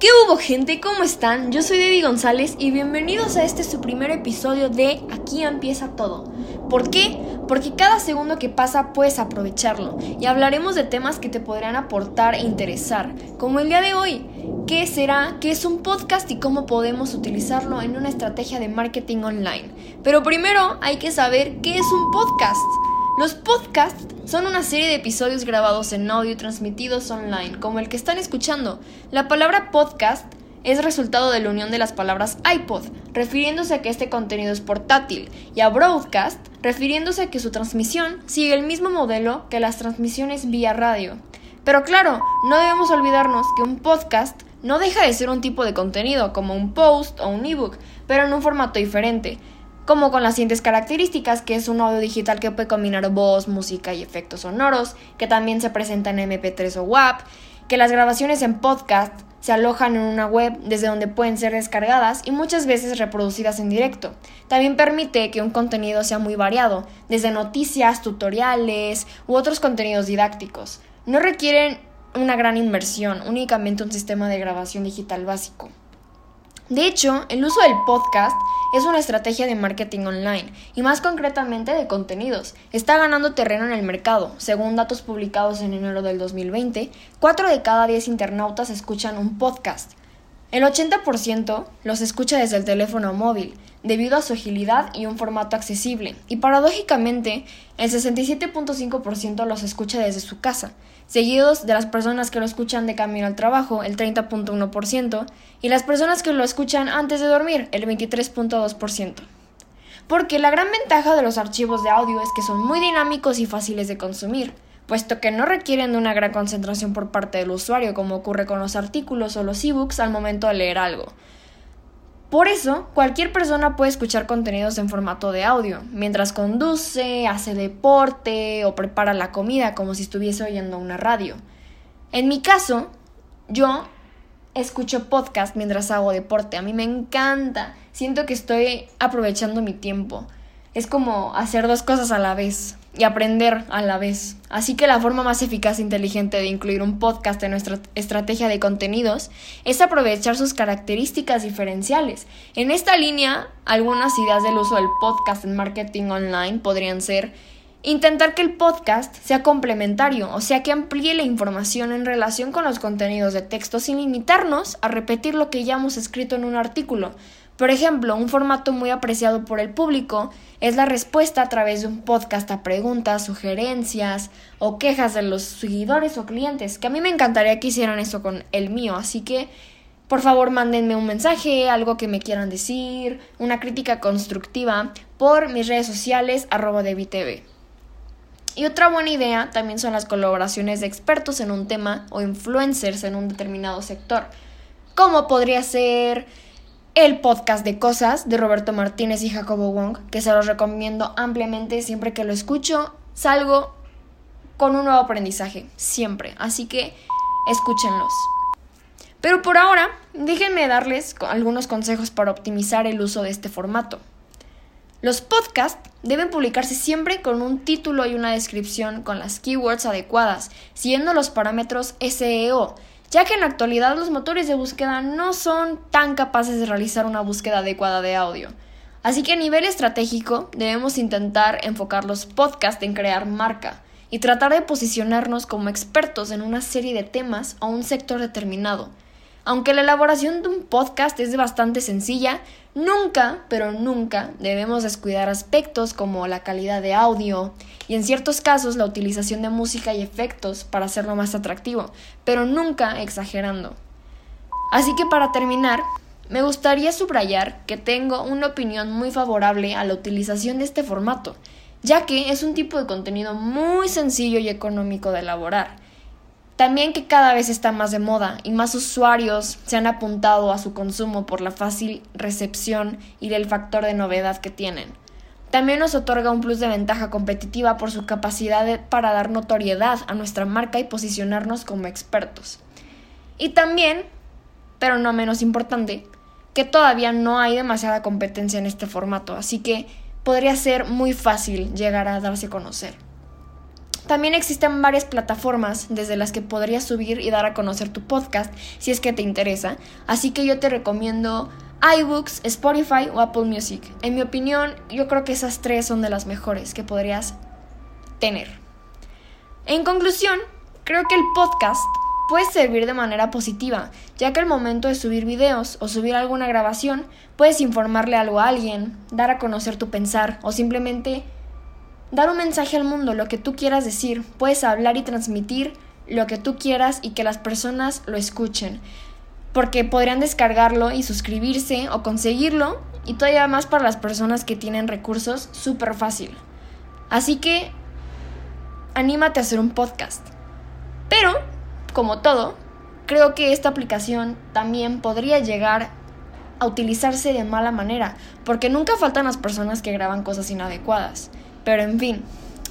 ¿Qué hubo gente? ¿Cómo están? Yo soy Debbie González y bienvenidos a este su primer episodio de Aquí empieza todo. ¿Por qué? Porque cada segundo que pasa puedes aprovecharlo y hablaremos de temas que te podrán aportar e interesar, como el día de hoy. ¿Qué será? ¿Qué es un podcast y cómo podemos utilizarlo en una estrategia de marketing online? Pero primero hay que saber qué es un podcast. Los podcasts son una serie de episodios grabados en audio y transmitidos online, como el que están escuchando. La palabra podcast es resultado de la unión de las palabras iPod, refiriéndose a que este contenido es portátil, y a broadcast, refiriéndose a que su transmisión sigue el mismo modelo que las transmisiones vía radio. Pero claro, no debemos olvidarnos que un podcast no deja de ser un tipo de contenido, como un post o un ebook, pero en un formato diferente como con las siguientes características, que es un audio digital que puede combinar voz, música y efectos sonoros, que también se presenta en MP3 o WAP, que las grabaciones en podcast se alojan en una web desde donde pueden ser descargadas y muchas veces reproducidas en directo. También permite que un contenido sea muy variado, desde noticias, tutoriales u otros contenidos didácticos. No requieren una gran inversión, únicamente un sistema de grabación digital básico. De hecho, el uso del podcast es una estrategia de marketing online y más concretamente de contenidos. Está ganando terreno en el mercado. Según datos publicados en enero del 2020, 4 de cada 10 internautas escuchan un podcast. El 80% los escucha desde el teléfono móvil, debido a su agilidad y un formato accesible, y paradójicamente, el 67.5% los escucha desde su casa, seguidos de las personas que lo escuchan de camino al trabajo, el 30.1%, y las personas que lo escuchan antes de dormir, el 23.2%. Porque la gran ventaja de los archivos de audio es que son muy dinámicos y fáciles de consumir, puesto que no requieren de una gran concentración por parte del usuario como ocurre con los artículos o los ebooks al momento de leer algo. Por eso, cualquier persona puede escuchar contenidos en formato de audio, mientras conduce, hace deporte o prepara la comida como si estuviese oyendo una radio. En mi caso, yo escucho podcast mientras hago deporte. A mí me encanta. Siento que estoy aprovechando mi tiempo. Es como hacer dos cosas a la vez y aprender a la vez. Así que la forma más eficaz e inteligente de incluir un podcast en nuestra estrategia de contenidos es aprovechar sus características diferenciales. En esta línea, algunas ideas del uso del podcast en marketing online podrían ser intentar que el podcast sea complementario, o sea que amplíe la información en relación con los contenidos de texto sin limitarnos a repetir lo que ya hemos escrito en un artículo. Por ejemplo, un formato muy apreciado por el público es la respuesta a través de un podcast a preguntas, sugerencias o quejas de los seguidores o clientes, que a mí me encantaría que hicieran eso con el mío, así que por favor mándenme un mensaje, algo que me quieran decir, una crítica constructiva por mis redes sociales arroba de Y otra buena idea también son las colaboraciones de expertos en un tema o influencers en un determinado sector, como podría ser el podcast de cosas de Roberto Martínez y Jacobo Wong, que se los recomiendo ampliamente siempre que lo escucho, salgo con un nuevo aprendizaje, siempre. Así que escúchenlos. Pero por ahora, déjenme darles algunos consejos para optimizar el uso de este formato. Los podcasts deben publicarse siempre con un título y una descripción con las keywords adecuadas, siguiendo los parámetros SEO, ya que en la actualidad los motores de búsqueda no son tan capaces de realizar una búsqueda adecuada de audio. Así que a nivel estratégico debemos intentar enfocar los podcasts en crear marca y tratar de posicionarnos como expertos en una serie de temas o un sector determinado. Aunque la elaboración de un podcast es bastante sencilla, nunca, pero nunca debemos descuidar aspectos como la calidad de audio y en ciertos casos la utilización de música y efectos para hacerlo más atractivo, pero nunca exagerando. Así que para terminar, me gustaría subrayar que tengo una opinión muy favorable a la utilización de este formato, ya que es un tipo de contenido muy sencillo y económico de elaborar también que cada vez está más de moda y más usuarios se han apuntado a su consumo por la fácil recepción y del factor de novedad que tienen. También nos otorga un plus de ventaja competitiva por su capacidad para dar notoriedad a nuestra marca y posicionarnos como expertos. Y también, pero no menos importante, que todavía no hay demasiada competencia en este formato, así que podría ser muy fácil llegar a darse a conocer. También existen varias plataformas desde las que podrías subir y dar a conocer tu podcast si es que te interesa, así que yo te recomiendo iBooks, Spotify o Apple Music. En mi opinión, yo creo que esas tres son de las mejores que podrías tener. En conclusión, creo que el podcast puede servir de manera positiva, ya que al momento de subir videos o subir alguna grabación, puedes informarle algo a alguien, dar a conocer tu pensar o simplemente dar un mensaje al mundo, lo que tú quieras decir. Puedes hablar y transmitir lo que tú quieras y que las personas lo escuchen porque podrían descargarlo y suscribirse o conseguirlo y todavía más para las personas que tienen recursos súper fácil. Así que anímate a hacer un podcast. Pero, como todo, creo que esta aplicación también podría llegar a utilizarse de mala manera, porque nunca faltan las personas que graban cosas inadecuadas. Pero en fin,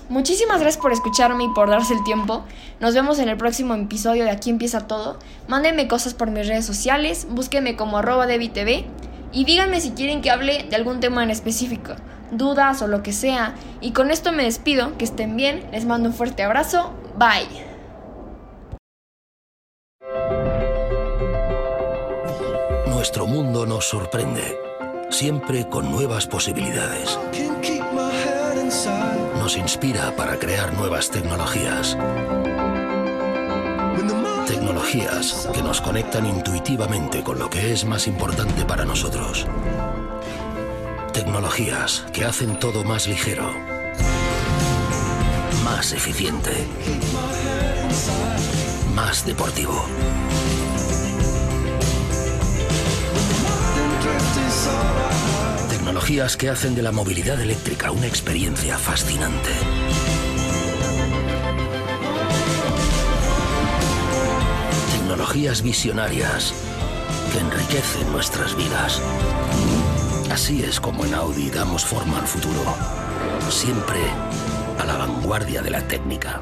Muchísimas gracias por escucharme y por darse el tiempo. Nos vemos en el próximo episodio de Aquí empieza todo. Mándenme cosas por mis redes sociales, búsquenme como arroba TV y díganme si quieren que hable de algún tema en específico, dudas o lo que sea. Y con esto me despido, que estén bien, les mando un fuerte abrazo, bye. Nuestro mundo nos sorprende, siempre con nuevas posibilidades nos inspira para crear nuevas tecnologías. Tecnologías que nos conectan intuitivamente con lo que es más importante para nosotros. Tecnologías que hacen todo más ligero, más eficiente, más deportivo. Tecnologías que hacen de la movilidad eléctrica una experiencia fascinante. Tecnologías visionarias que enriquecen nuestras vidas. Así es como en Audi damos forma al futuro, siempre a la vanguardia de la técnica.